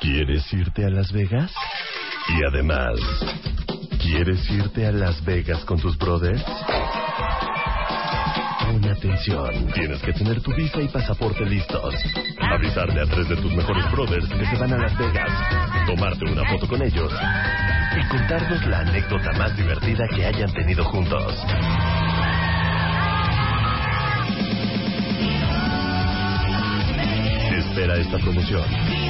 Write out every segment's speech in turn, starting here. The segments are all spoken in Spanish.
¿Quieres irte a Las Vegas? Y además, ¿quieres irte a Las Vegas con tus brothers? Pon atención. Tienes que tener tu visa y pasaporte listos. Avisarle a tres de tus mejores brothers que se van a Las Vegas. Tomarte una foto con ellos. Y contarnos la anécdota más divertida que hayan tenido juntos. Espera esta promoción.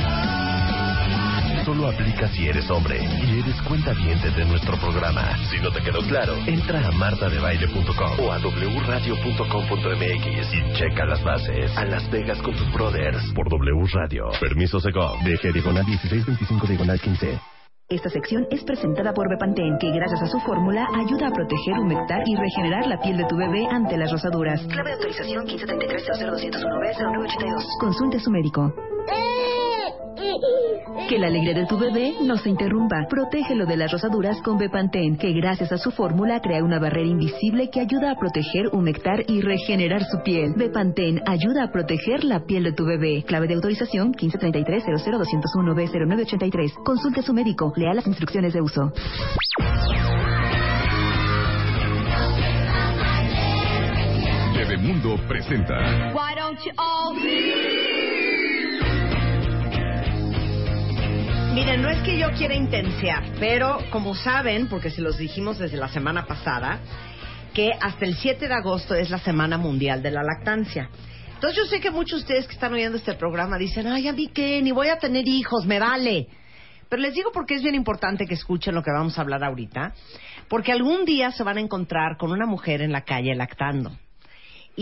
Solo aplica si eres hombre y eres cuenta de nuestro programa. Si no te quedó claro, entra a martadebaile.com o a wradio.com.mx y checa las bases. A Las Vegas con tus brothers por W Radio. Permiso Segov. DG diagonal 1625 diagonal 15. Esta sección es presentada por Bepantén, que gracias a su fórmula ayuda a proteger, humectar y regenerar la piel de tu bebé ante las rosaduras. Clave de autorización 1533-00201B-0982. Consulte a su médico. Que la alegría de tu bebé no se interrumpa. Protégelo de las rosaduras con Bepantén, que gracias a su fórmula crea una barrera invisible que ayuda a proteger, humectar y regenerar su piel. Bepantén ayuda a proteger la piel de tu bebé. Clave de autorización 1533-00201B-0983. Consulte a su médico. Lea las instrucciones de uso. Bebemundo presenta Why don't you all no es que yo quiera intensear, pero como saben, porque se los dijimos desde la semana pasada, que hasta el 7 de agosto es la Semana Mundial de la Lactancia. Entonces yo sé que muchos de ustedes que están oyendo este programa dicen, ay, a mí qué, ni voy a tener hijos, me vale. Pero les digo porque es bien importante que escuchen lo que vamos a hablar ahorita, porque algún día se van a encontrar con una mujer en la calle lactando.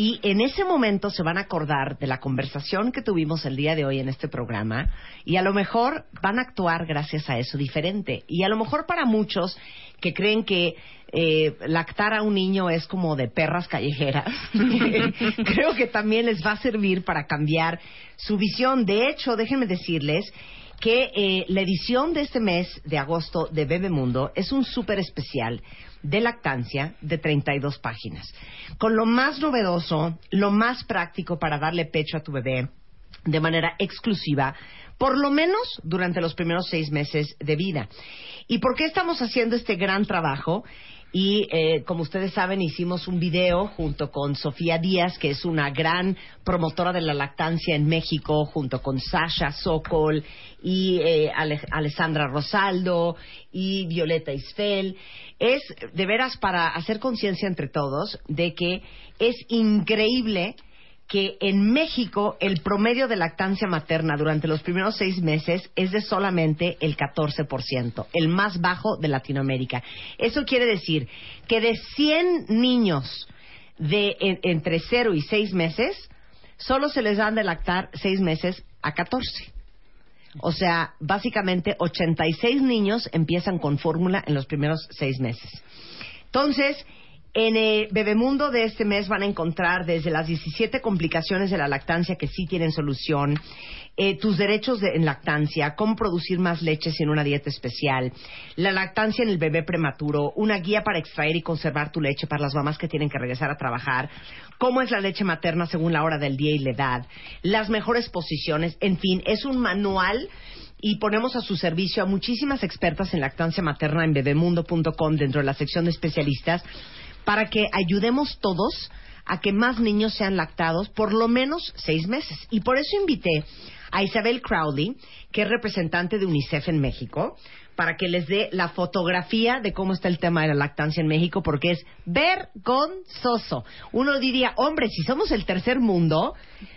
Y en ese momento se van a acordar de la conversación que tuvimos el día de hoy en este programa y a lo mejor van a actuar gracias a eso diferente. Y a lo mejor para muchos que creen que eh, lactar a un niño es como de perras callejeras, creo que también les va a servir para cambiar su visión. De hecho, déjenme decirles que eh, la edición de este mes de agosto de Bebemundo es un súper especial de lactancia de 32 páginas, con lo más novedoso, lo más práctico para darle pecho a tu bebé de manera exclusiva, por lo menos durante los primeros seis meses de vida. ¿Y por qué estamos haciendo este gran trabajo? Y eh, como ustedes saben, hicimos un video junto con Sofía Díaz, que es una gran promotora de la lactancia en México, junto con Sasha Sokol y eh, Ale- Alessandra Rosaldo y Violeta Isfel. Es de veras para hacer conciencia entre todos de que es increíble que en México el promedio de lactancia materna durante los primeros seis meses es de solamente el 14%, el más bajo de Latinoamérica. Eso quiere decir que de 100 niños de en- entre 0 y 6 meses, solo se les dan de lactar 6 meses a 14. O sea, básicamente 86 niños empiezan con fórmula en los primeros 6 meses. Entonces, en el Bebemundo de este mes van a encontrar desde las 17 complicaciones de la lactancia que sí tienen solución, eh, tus derechos de- en lactancia, cómo producir más leche sin una dieta especial, la lactancia en el bebé prematuro, una guía para extraer y conservar tu leche para las mamás que tienen que regresar a trabajar, cómo es la leche materna según la hora del día y la edad, las mejores posiciones, en fin, es un manual y ponemos a su servicio a muchísimas expertas en lactancia materna en bebemundo.com dentro de la sección de especialistas para que ayudemos todos a que más niños sean lactados por lo menos seis meses. Y por eso invité a Isabel Crowley, que es representante de UNICEF en México, para que les dé la fotografía de cómo está el tema de la lactancia en México, porque es vergonzoso. Uno diría, hombre, si somos el tercer mundo,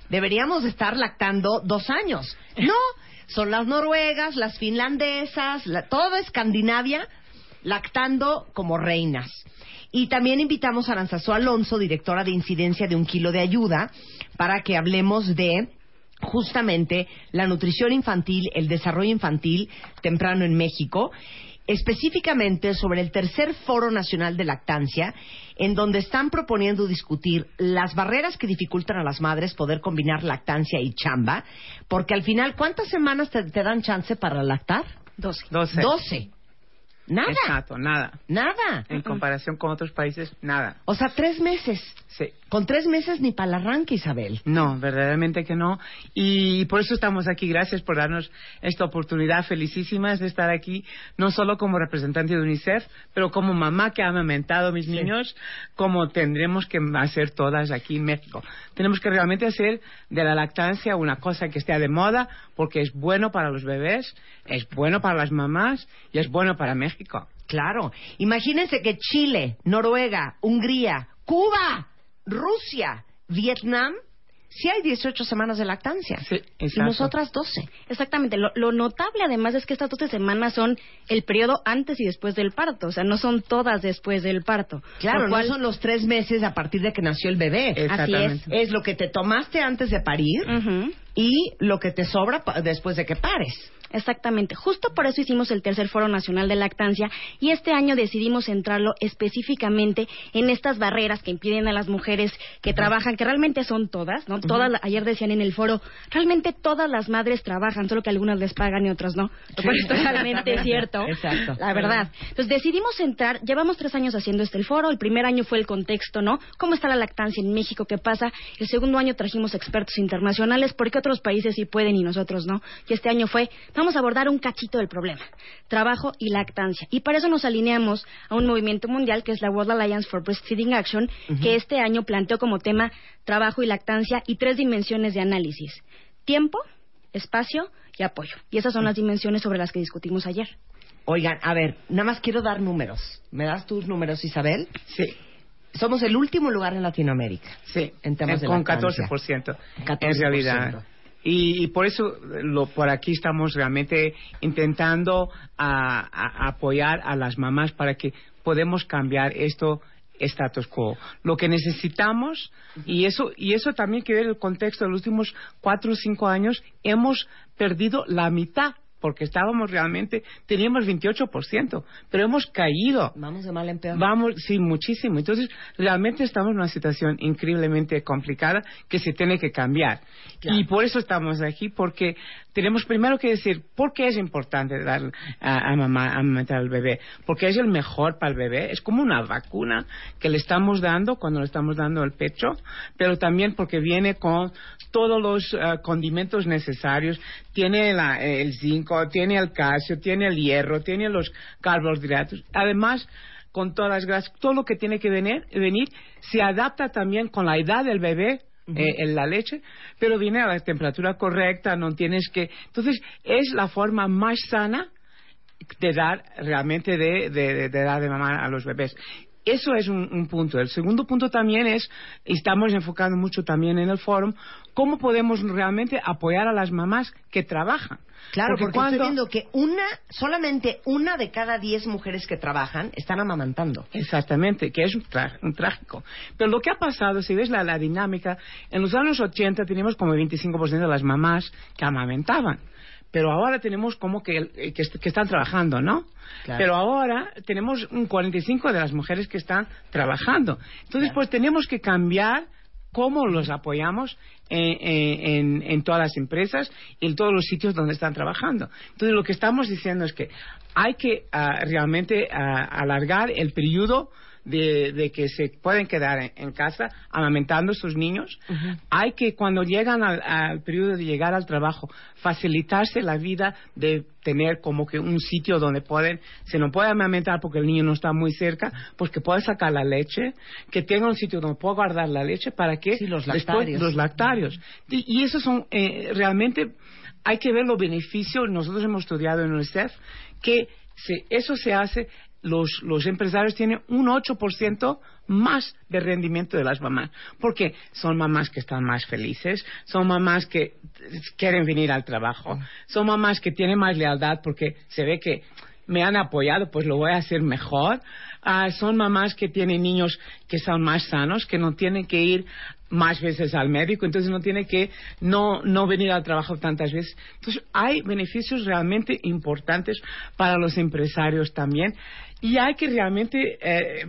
deberíamos estar lactando dos años. No, son las noruegas, las finlandesas, la, toda Escandinavia lactando como reinas. Y también invitamos a Aranzazú Alonso, directora de incidencia de Un Kilo de Ayuda, para que hablemos de justamente la nutrición infantil, el desarrollo infantil temprano en México, específicamente sobre el tercer Foro Nacional de Lactancia, en donde están proponiendo discutir las barreras que dificultan a las madres poder combinar lactancia y chamba, porque al final, ¿cuántas semanas te, te dan chance para lactar? Doce. Doce. Nada. Exacto, nada. Nada. En comparación con otros países, nada. O sea, tres meses. Sí. Con tres meses ni para el arranque, Isabel. No, verdaderamente que no. Y por eso estamos aquí. Gracias por darnos esta oportunidad. Felicísimas de estar aquí, no solo como representante de UNICEF, pero como mamá que ha amamentado a mis niños, como tendremos que hacer todas aquí en México. Tenemos que realmente hacer de la lactancia una cosa que esté de moda, porque es bueno para los bebés, es bueno para las mamás y es bueno para México. Claro. Imagínense que Chile, Noruega, Hungría, Cuba, Rusia, Vietnam, sí hay 18 semanas de lactancia. Sí, y nosotras 12. Exactamente. Lo, lo notable además es que estas 12 semanas son el periodo antes y después del parto. O sea, no son todas después del parto. Claro, cual- no son los tres meses a partir de que nació el bebé. Exactamente. Es lo que te tomaste antes de parir y lo que te sobra después de que pares. Exactamente. Justo por eso hicimos el tercer Foro Nacional de Lactancia y este año decidimos centrarlo específicamente en estas barreras que impiden a las mujeres que trabajan, que realmente son todas, ¿no? Todas, la- ayer decían en el foro, realmente todas las madres trabajan, solo que algunas les pagan y otras no. Lo cual es totalmente cierto. Exacto. La verdad. Entonces decidimos centrar, llevamos tres años haciendo este el foro, el primer año fue el contexto, ¿no? ¿Cómo está la lactancia en México? ¿Qué pasa? El segundo año trajimos expertos internacionales, porque otros países sí pueden y nosotros no? Y este año fue, vamos a abordar un cachito del problema, trabajo y lactancia. Y para eso nos alineamos a un movimiento mundial que es la World Alliance for Breastfeeding Action, que este año planteó como tema trabajo y lactancia y tres dimensiones de análisis. Tiempo, espacio y apoyo. Y esas son las dimensiones sobre las que discutimos ayer. Oigan, a ver, nada más quiero dar números. ¿Me das tus números, Isabel? Sí, Somos el último lugar en Latinoamérica. sí. En temas de con lactancia. 14%, 14%. en realidad. Y, y por eso lo, por aquí estamos realmente intentando a- a- apoyar a las mamás para que podemos cambiar esto status quo. Lo que necesitamos, y eso, y eso también que ver el contexto de los últimos cuatro o cinco años, hemos perdido la mitad, porque estábamos realmente, teníamos 28%, pero hemos caído. Vamos de mal en peor. Vamos, sí, muchísimo. Entonces, realmente estamos en una situación increíblemente complicada que se tiene que cambiar. Claro. Y por eso estamos aquí, porque tenemos primero que decir por qué es importante dar a, a mamá, amamantar al bebé. Porque es el mejor para el bebé. Es como una vacuna que le estamos dando cuando le estamos dando el pecho, pero también porque viene con todos los eh, condimentos necesarios. Tiene la- el zinc, tiene el calcio, tiene el hierro, tiene los carbohidratos. Además, con todas las grasas, todo lo que tiene que venir, venir se adapta también con la edad del bebé. eh, en la leche, pero viene a la temperatura correcta, no tienes que. Entonces, es la forma más sana de dar realmente de, de, de- de dar de mamá a los bebés. Eso es un, un punto. El segundo punto también es, y estamos enfocando mucho también en el foro, cómo podemos realmente apoyar a las mamás que trabajan. Claro, porque, cuando- estoy viendo que una, solamente una de cada diez mujeres que trabajan están amamantando. Exactamente, que es un, un trágico. Pero lo que ha pasado, si ves la, la dinámica, en los años 80 teníamos como 25% de las mamás que amamentaban. Pero ahora tenemos como que, eh, que, est- que están trabajando, ¿no? Claro. Pero ahora tenemos un 45% de las mujeres que están trabajando. Entonces, pues tenemos que cambiar cómo los apoyamos en, en- en todas las empresas y en todos los sitios donde están trabajando. Entonces, lo que estamos diciendo es que hay que ah, realmente ah, alargar el periodo de, de que se pueden quedar en, en casa amamentando a sus niños. Hay que, cuando llegan al, al periodo de llegar al trabajo, facilitarse la vida de tener como que un sitio donde pueden, se no puede amamentar porque el niño no está muy cerca, pues que pueda sacar la leche, que tenga un sitio donde pueda guardar la leche para que Sí, los después- lactarios. los lactarios. Y, y esos son eh, realmente hay que ver los beneficios. Nosotros hemos estudiado en UNICEF que se, eso se hace, los, los empresarios tienen un 8% más de rendimiento de las mamás. Porque son mamás que están más felices, son mamás que quieren venir al trabajo, son mamás que tienen más lealtad porque se ve que me han apoyado, pues lo voy a hacer mejor. Ah, son mamás que tienen niños que son más sanos, que no tienen que ir más veces al médico, entonces no tienen que no, no venir al trabajo tantas veces. Entonces hay beneficios realmente importantes para los empresarios también y hay que realmente eh,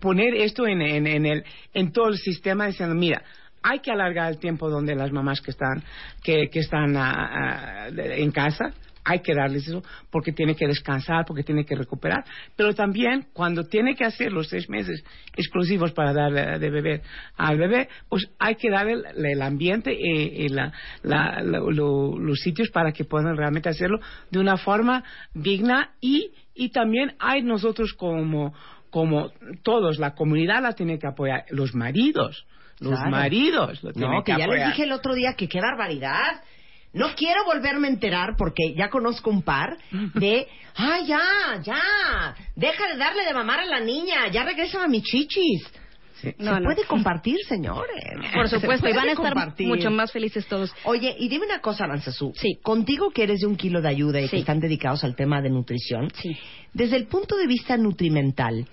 poner esto en, en, en, el, en todo el sistema diciendo, mira, hay que alargar el tiempo donde las mamás que están, que, que están ah, ah, en casa hay que darles eso porque tiene que descansar, porque tiene que recuperar. Pero también cuando tiene que hacer los seis meses exclusivos para dar de beber al bebé, pues hay que darle el ambiente y, la, la, los sitios para que puedan realmente hacerlo de una forma digna y, y también hay nosotros como, como todos, la comunidad la tiene que apoyar, los maridos. Los maridos lo tienen no, que, que ya les dije el otro día que qué barbaridad. No quiero volverme a enterar porque ya conozco un par de, ay, ya, ya, deja de darle de mamar a la niña, ya regresa a mis chichis. Se puede compartir, señores. Por supuesto, y van a estar compartir. mucho más felices todos. Oye, y dime una cosa, Aranzazú. Sí. Contigo que eres de un kilo de ayuda y Sí. que están dedicados al tema de nutrición, Sí. desde el punto de vista nutrimental,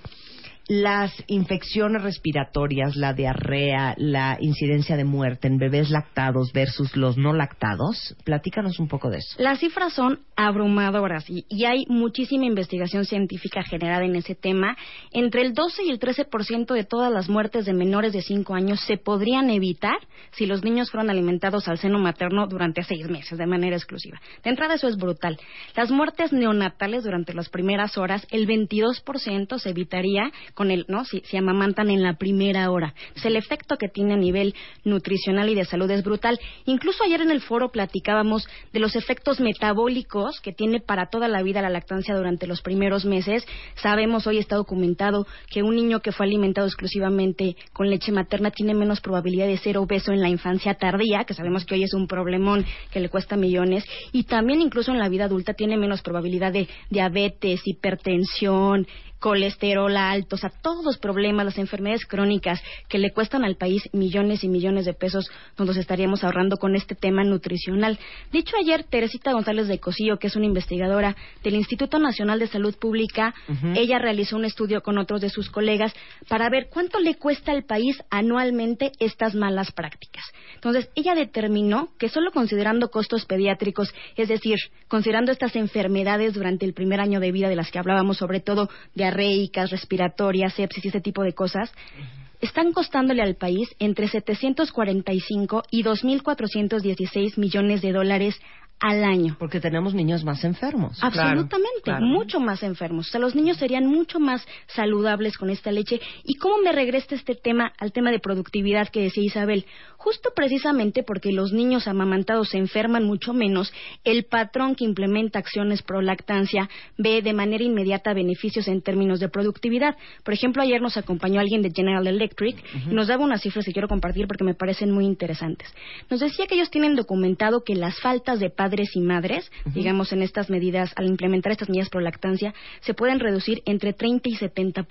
las infecciones respiratorias, la diarrea, la incidencia de muerte en bebés lactados versus los no lactados, platícanos un poco de eso. Las cifras son abrumadoras y, y hay muchísima investigación científica generada en ese tema. Entre el 12 y el 13% de todas las muertes de menores de 5 años se podrían evitar si los niños fueron alimentados al seno materno durante seis meses de manera exclusiva. De entrada eso es brutal. Las muertes neonatales durante las primeras horas, el 22% se evitaría con el, ¿no? Si, si amamantan en la primera hora. El efecto que tiene a nivel nutricional y de salud es brutal. Incluso ayer en el foro platicábamos de los efectos metabólicos que tiene para toda la vida la lactancia durante los primeros meses. Sabemos, hoy está documentado, que un niño que fue alimentado exclusivamente con leche materna tiene menos probabilidad de ser obeso en la infancia tardía, que sabemos que hoy es un problemón que le cuesta millones, y también incluso en la vida adulta tiene menos probabilidad de diabetes, hipertensión, colesterol alto, o sea, todos los problemas, las enfermedades crónicas que le cuestan al país millones y millones de pesos, nos estaríamos ahorrando con este tema nutricional. Dicho ayer, Teresita González de Cosillo, que es una investigadora del Instituto Nacional de Salud Pública, ella realizó un estudio con otros de sus colegas para ver cuánto le cuesta al país anualmente estas malas prácticas. Entonces, ella determinó que solo considerando costos pediátricos, es decir, considerando estas enfermedades durante el primer año de vida de las que hablábamos, sobre todo diarreicas, respiratorias, sepsis y ese tipo de cosas, están costándole al país entre 745 y 2.416 millones de dólares al año. Porque tenemos niños más enfermos. Absolutamente, claro. mucho más enfermos. O sea, los niños serían mucho más saludables con esta leche. ¿Y cómo me regresa este tema al tema de productividad que decía Isabel? Justo precisamente porque los niños amamantados se enferman mucho menos, el patrón que implementa acciones pro lactancia ve de manera inmediata beneficios en términos de productividad. Por ejemplo, ayer nos acompañó alguien de General Electric y nos daba unas cifras que quiero compartir porque me parecen muy interesantes. Nos decía que ellos tienen documentado que las faltas de padres y madres, digamos en estas medidas, al implementar estas medidas pro lactancia, se pueden reducir entre 30 y 70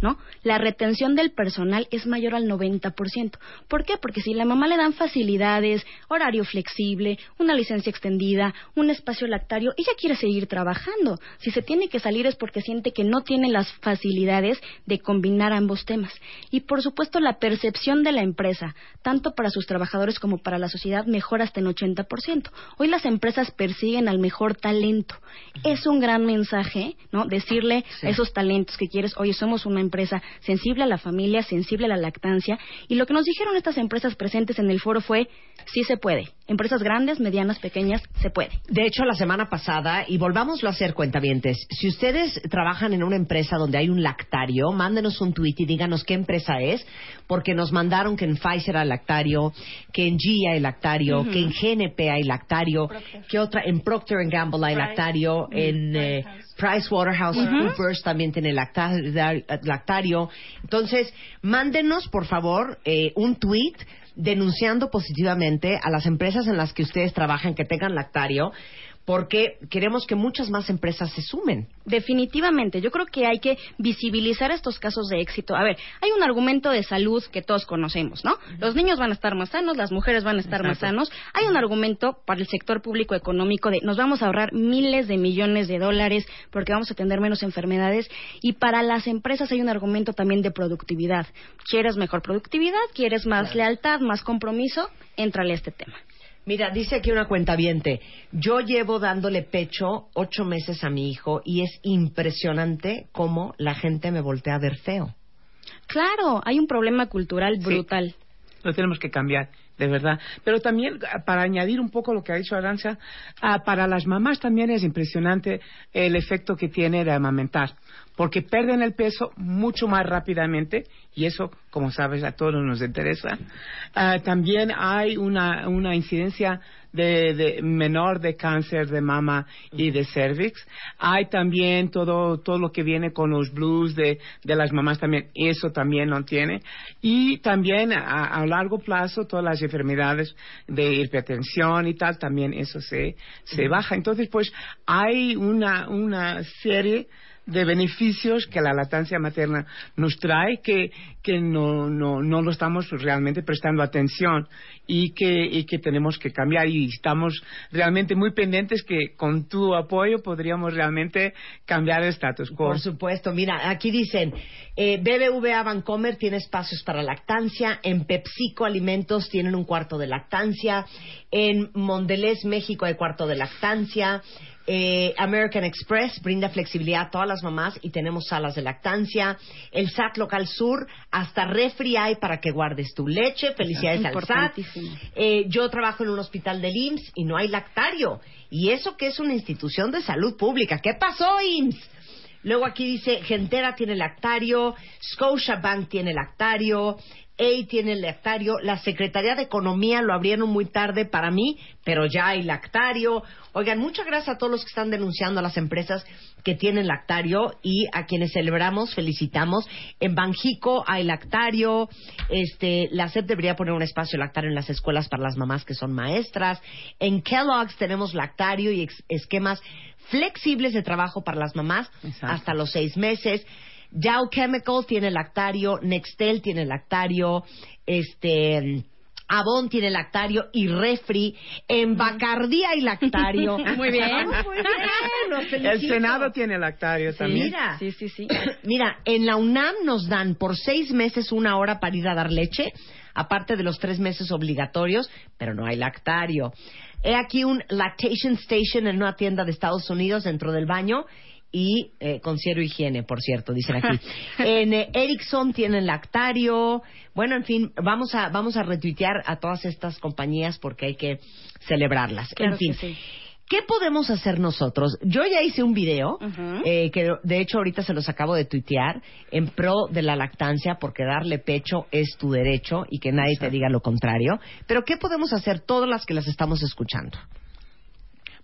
¿no? La retención del personal es mayor al 90%. ¿Por qué? Porque si la mamá le dan facilidades, horario flexible, una licencia extendida, un espacio lactario, ella quiere seguir trabajando. Si se tiene que salir es porque siente que no tiene las facilidades de combinar ambos temas. Y por supuesto la percepción de la empresa, tanto para sus trabajadores como para la sociedad, mejora hasta en 80%. Hoy las empresas persiguen al mejor talento. Es un gran mensaje, ¿no? Decirle a esos talentos que quieres, oye, somos una empresa sensible a la familia, sensible a la lactancia. Y lo que nos dijeron estas empresas presentes en el foro fue, sí se puede. Empresas grandes, medianas, pequeñas, se puede. De hecho, la semana pasada, y volvámoslo a hacer, cuentavientes, si ustedes trabajan en una empresa donde hay un lactario, mándenos un tweet y díganos qué empresa es, porque nos mandaron que en Pfizer hay lactario, que en G hay lactario, que en GNP hay lactario, que otra, en Procter Gamble hay lactario, en eh, PricewaterhouseCoopers también tiene lacta- lactario. Entonces, mándenos, por favor, eh, un tweet denunciando positivamente a las empresas en las que ustedes trabajan que tengan lactario, porque queremos que muchas más empresas se sumen. Definitivamente, yo creo que hay que visibilizar estos casos de éxito. A ver, hay un argumento de salud que todos conocemos, ¿no? Los niños van a estar más sanos, las mujeres van a estar más sanos. Hay un argumento para el sector público económico de nos vamos a ahorrar miles de millones de dólares porque vamos a tener menos enfermedades. Y para las empresas hay un argumento también de productividad. ¿Quieres mejor productividad? ¿Quieres más lealtad, más compromiso? Éntrale a este tema. Mira, dice aquí una cuenta viente. Yo llevo dándole pecho ocho meses a mi hijo y es impresionante cómo la gente me voltea a ver feo. Claro, hay un problema cultural brutal. Lo tenemos que cambiar, de verdad. Pero también, ah, para añadir un poco lo que ha dicho Arancha, ah, para las mamás también es impresionante el efecto que tiene de amamentar porque pierden el peso mucho más rápidamente y eso, como sabes, a todos nos interesa. Ah, también hay una, una incidencia de, menor de cáncer de mama y de cervix. Hay también todo, todo lo que viene con los blues de, de las mamás también, eso también no tiene. Y también a, a largo plazo todas las enfermedades de hipertensión y tal, también eso se, se baja. Entonces, pues hay una, una serie de beneficios que la lactancia materna nos trae que, que no, no, no lo estamos realmente prestando atención y que, y que tenemos que cambiar y estamos realmente muy pendientes que con tu apoyo podríamos realmente cambiar el status quo. Por supuesto, mira, aquí dicen, eh, BBVA Bancomer tiene espacios para lactancia, en PepsiCo Alimentos tienen un cuarto de lactancia, en Mondelez México hay cuarto de lactancia, eh, American Express brinda flexibilidad a todas las mamás y tenemos salas de lactancia. El SAT Local Sur, hasta refri hay para que guardes tu leche. Felicidades al SAT. Eh, yo trabajo en un hospital del IMSS y no hay lactario. Y eso que es una institución de salud pública. ¿Qué pasó, IMSS? Luego aquí dice, Gentera tiene lactario, Scotiabank tiene lactario, A tiene lactario, la Secretaría de Economía lo abrieron muy tarde para mí, pero ya hay lactario. Oigan, muchas gracias a todos los que están denunciando a las empresas que tienen lactario y a quienes celebramos, felicitamos. En Banjico hay lactario. Este, la SEP debería poner un espacio lactario en las escuelas para las mamás que son maestras. En Kellogg's tenemos lactario y esquemas flexibles de trabajo para las mamás hasta los seis meses. Dow Chemical tiene lactario, Nextel tiene lactario, este Avon tiene lactario y refri. En Bacardía y lactario. Muy bien. Muy bien. El Senado tiene lactario también. Mira, Sí, sí, sí. mira, en la UNAM nos dan por seis meses una hora para ir a dar leche, aparte de los tres meses obligatorios, pero no hay lactario. He aquí un lactation station en una tienda de Estados Unidos dentro del baño y eh, con cero higiene, por cierto, dicen aquí. en eh, Ericsson tienen lactario. Bueno, en fin, vamos a vamos a retuitear a todas estas compañías porque hay que celebrarlas. Claro en fin. que sí. ¿Qué podemos hacer nosotros? Yo ya hice un video, eh, que de hecho ahorita se los acabo de tuitear, en pro de la lactancia, porque darle pecho es tu derecho y que nadie te diga lo contrario. Pero ¿qué podemos hacer todas las que las estamos escuchando?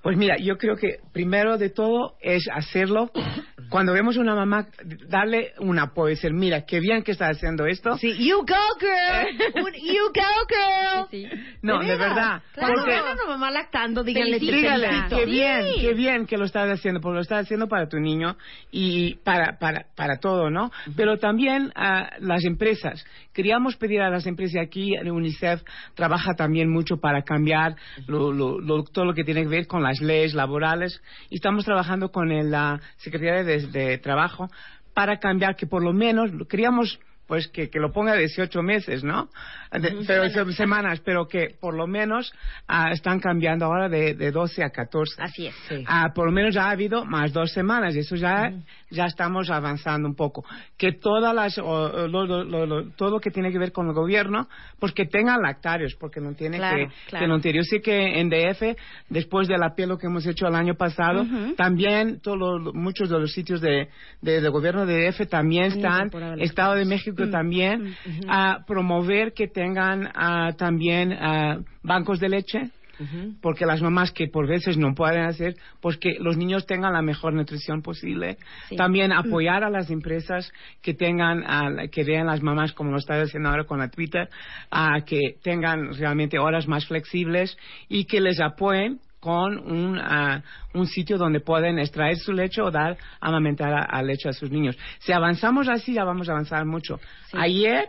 Pues mira, yo creo que primero de todo es hacerlo. Cuando vemos a una mamá, darle un apoyo, decir, mira, qué bien que está haciendo esto. Sí, you go girl, Un you go girl. Sí, sí. No, de, verdad. Cuando Porque- a una mamá lactando, díganle felicito. qué bien, qué bien que lo estás haciendo, porque lo estás haciendo para tu niño y para, para, para todo, ¿no? Pero también a las empresas. Queríamos pedir a las empresas, y aquí UNICEF trabaja también mucho para cambiar lo- lo- lo- todo lo que tiene que ver con las leyes laborales. Y estamos trabajando con la Secretaría de Trabajo para cambiar que por lo menos, queríamos pues que, que lo ponga 18 meses, ¿no? De- pero se- semanas, pero que por lo menos ah, están cambiando ahora de, de 12 a 14. Así es. Sí. Ah, por lo menos ya ha habido más dos semanas y eso ya, ya estamos avanzando un poco. Que todas las, o- o lo- lo- lo- lo- todo lo que tiene que ver con el gobierno, pues que tengan lactarios, porque no tiene Claro, que, claro. que no tiene. Yo sé que en DF, después del apelo que hemos hecho el año pasado, también todos los- muchos de los sitios de, de- del gobierno de DF también están, la Estado de. México Mm, también, mm, a promover que tengan ah, también ah, bancos de leche porque las mamás que por veces no pueden hacer, pues que los niños tengan la mejor nutrición posible. También apoyar a las empresas que tengan, que vean las mamás como lo está haciendo ahora con la Twitter, a que tengan realmente horas más flexibles y que les apoyen con un, un sitio donde pueden extraer su leche o dar amamentar al leche a sus niños. Si avanzamos así, ya vamos a avanzar mucho. Ayer,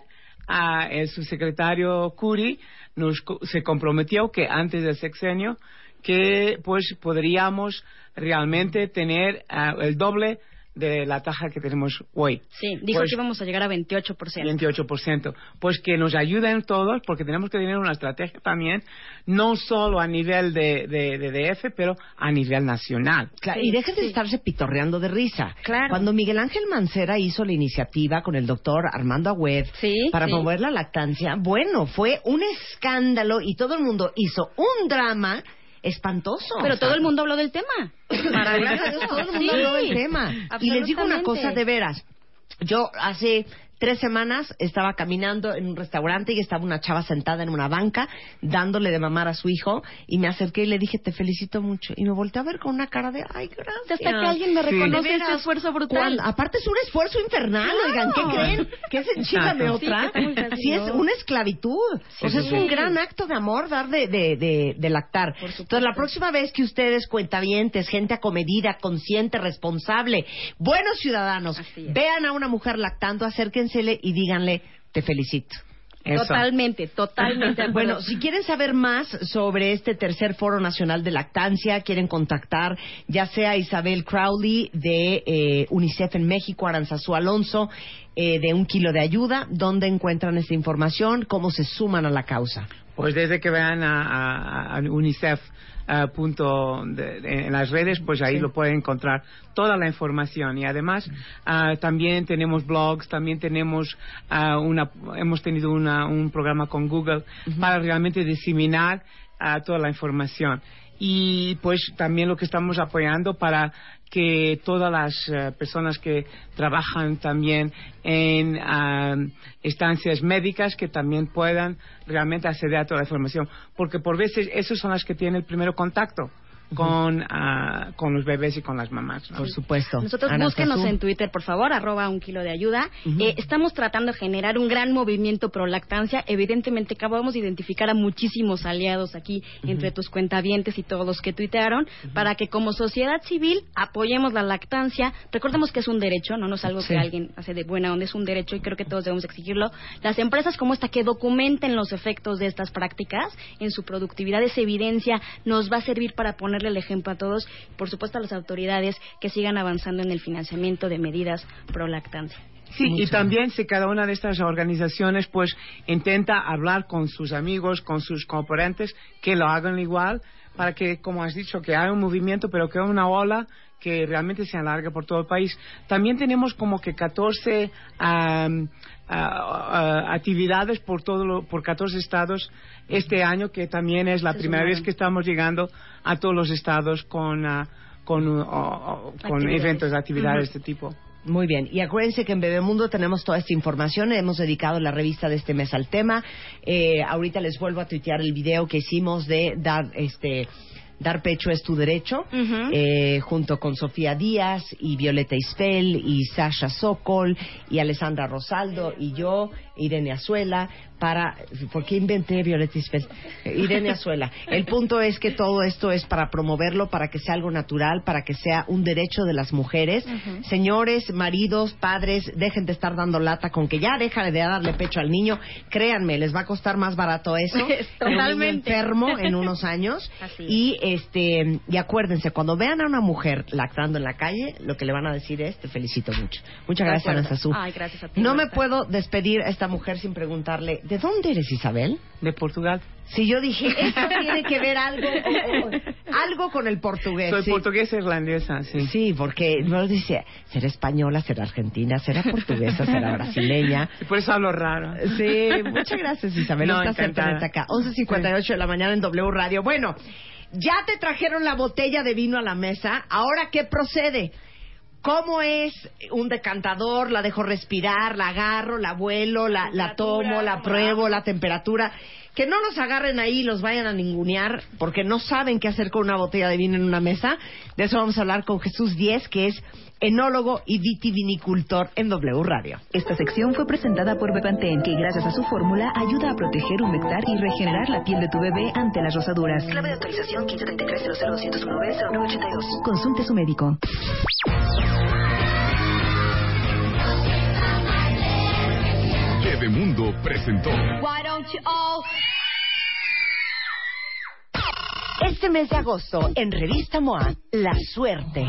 el subsecretario Curi nos, se comprometió que antes del sexenio que pues podríamos realmente tener el doble de la taja que tenemos hoy. Sí, dijo pues que íbamos a llegar a 28%. 28%. Pues que nos ayuden todos, porque tenemos que tener una estrategia también, no solo a nivel de, de, DF, pero a nivel nacional. y dejen de estarse pitorreando de risa. Claro. Cuando Miguel Ángel Mancera hizo la iniciativa con el doctor Armando Agüed para promover la lactancia, bueno, fue un escándalo y todo el mundo hizo un drama espantoso. Pero todo el mundo habló del tema. Maravilloso. todo el mundo habló del tema. Y les digo una cosa de veras. Yo hace tres semanas estaba caminando en un restaurante y estaba una chava sentada en una banca dándole de mamar a su hijo y me acerqué y le dije te felicito mucho. Y me volteé a ver con una cara de ay gracias hasta que alguien me reconoce ese esfuerzo brutal. aparte es un esfuerzo infernal oigan ¿qué creen? ¿qué es enchígame otra? Sí, es una esclavitud. O sea es un gran acto de amor dar de, de, de, lactar. Entonces la próxima vez que ustedes cuentavientes gente acomedida consciente responsable buenos ciudadanos vean a una mujer lactando acérquense y díganle, te felicito. Totalmente, totalmente. bueno, si quieren saber más sobre este tercer foro nacional de lactancia, quieren contactar ya sea Isabel Crowley de eh, UNICEF en México, Aranzazú Alonso, eh, de Un Kilo de Ayuda, ¿dónde encuentran esta información? ¿Cómo se suman a la causa? Pues desde que vean a UNICEF uh, punto de, de, en las redes, pues ahí sí. lo pueden encontrar toda la información. Y además uh, también tenemos blogs, también tenemos uh, una, hemos tenido una, un programa con Google -huh. para realmente diseminar toda la información y pues también lo que estamos apoyando para que todas las uh, personas que trabajan también en estancias médicas que también puedan realmente acceder a toda la información. Porque por veces esas son las que tienen el primer contacto con, uh, con los bebés y con las mamás. ¿no? Por supuesto. Nosotros Ana búsquenos Sazú. en Twitter, por favor, arroba un kilo de ayuda. Uh -huh. eh, estamos tratando de generar un gran movimiento pro lactancia. Evidentemente, acabamos de identificar a muchísimos aliados aquí, uh -huh. entre tus cuentavientes y todos los que tuitearon, uh -huh. para que como sociedad civil apoyemos la lactancia. Recordemos que es un derecho, no, no es algo sí. que alguien hace de buena onda, es un derecho y creo que todos debemos exigirlo. Las empresas como esta que documenten los efectos de estas prácticas en su productividad, esa evidencia nos va a servir para poner el ejemplo a todos, por supuesto a las autoridades que sigan avanzando en el financiamiento de medidas pro lactancia. Sí, Mucho. y también si cada una de estas organizaciones pues intenta hablar con sus amigos, con sus componentes, que lo hagan igual, para que, como has dicho, que haya un movimiento, pero que haya una ola que realmente se alargue por todo el país. También tenemos como que 14 um, uh, uh, actividades por todo lo, por 14 estados este año, que también es la primera vez que estamos llegando a todos los estados con, uh, con, con eventos, actividades uh -huh. de este tipo. Muy bien, y acuérdense que en Bebemundo tenemos toda esta información, hemos dedicado la revista de este mes al tema. Eh, ahorita les vuelvo a tuitear el video que hicimos de dar este Dar pecho es tu derecho, uh -huh. eh, junto con Sofía Díaz y Violeta Isfel y Sasha Sokol y Alessandra Rosaldo y yo, Irene Azuela, para... ¿Por qué inventé Violeta Isfel? Irene Azuela. El punto es que todo esto es para promoverlo, para que sea algo natural, para que sea un derecho de las mujeres. Uh -huh. Señores, maridos, padres, dejen de estar dando lata con que ya deja de darle pecho al niño. Créanme, les va a costar más barato eso. Totalmente. Un enfermo en unos años. Así. Y este y acuérdense, cuando vean a una mujer lactando en la calle, lo que le van a decir es te felicito mucho. Muchas gracias, Ana Sazú. Ay, gracias a ti. No me puedo despedir a esta mujer sin preguntarle, ¿de dónde eres Isabel? De Portugal. Si yo dije, esto tiene que ver algo o, o, algo con el portugués. Soy sí. portuguesa irlandesa, sí. Sí, porque no dice, será española, será argentina, será portuguesa, será brasileña. Y por eso hablo raro. Sí, muchas gracias Isabel. No, Estás encantada. acá. 11.58 sí. de la mañana en W Radio. Bueno, ya te trajeron la botella de vino a la mesa, ahora ¿qué procede? ¿Cómo es un decantador? ¿La dejo respirar? ¿La agarro? ¿La vuelo? ¿La, la tomo? ¿La pruebo? ¿La temperatura? Que no los agarren ahí y los vayan a ningunear porque no saben qué hacer con una botella de vino en una mesa. De eso vamos a hablar con Jesús Díez, que es enólogo y vitivinicultor en W Radio. Esta sección fue presentada por Bepantén, que gracias a su fórmula ayuda a proteger, humectar y regenerar la piel de tu bebé ante las rosaduras. Clave de autorización 1533 Consulte su médico. Mundo presentó. Este mes de agosto, en Revista MOA, La Suerte.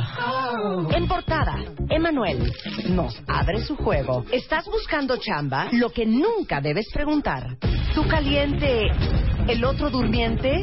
En portada, Emanuel nos abre su juego. ¿Estás buscando chamba? Lo que nunca debes preguntar. ¿Tú caliente? ¿El otro durmiente?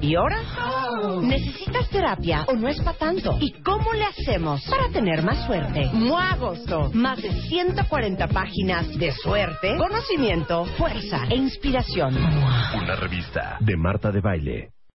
¿Y ahora? ¿Necesitas terapia o no es para tanto? ¿Y cómo le hacemos para tener más suerte? MOA Agosto. Más de 140 páginas de suerte, conocimiento, fuerza e inspiración. Una revista de Marta de Baile.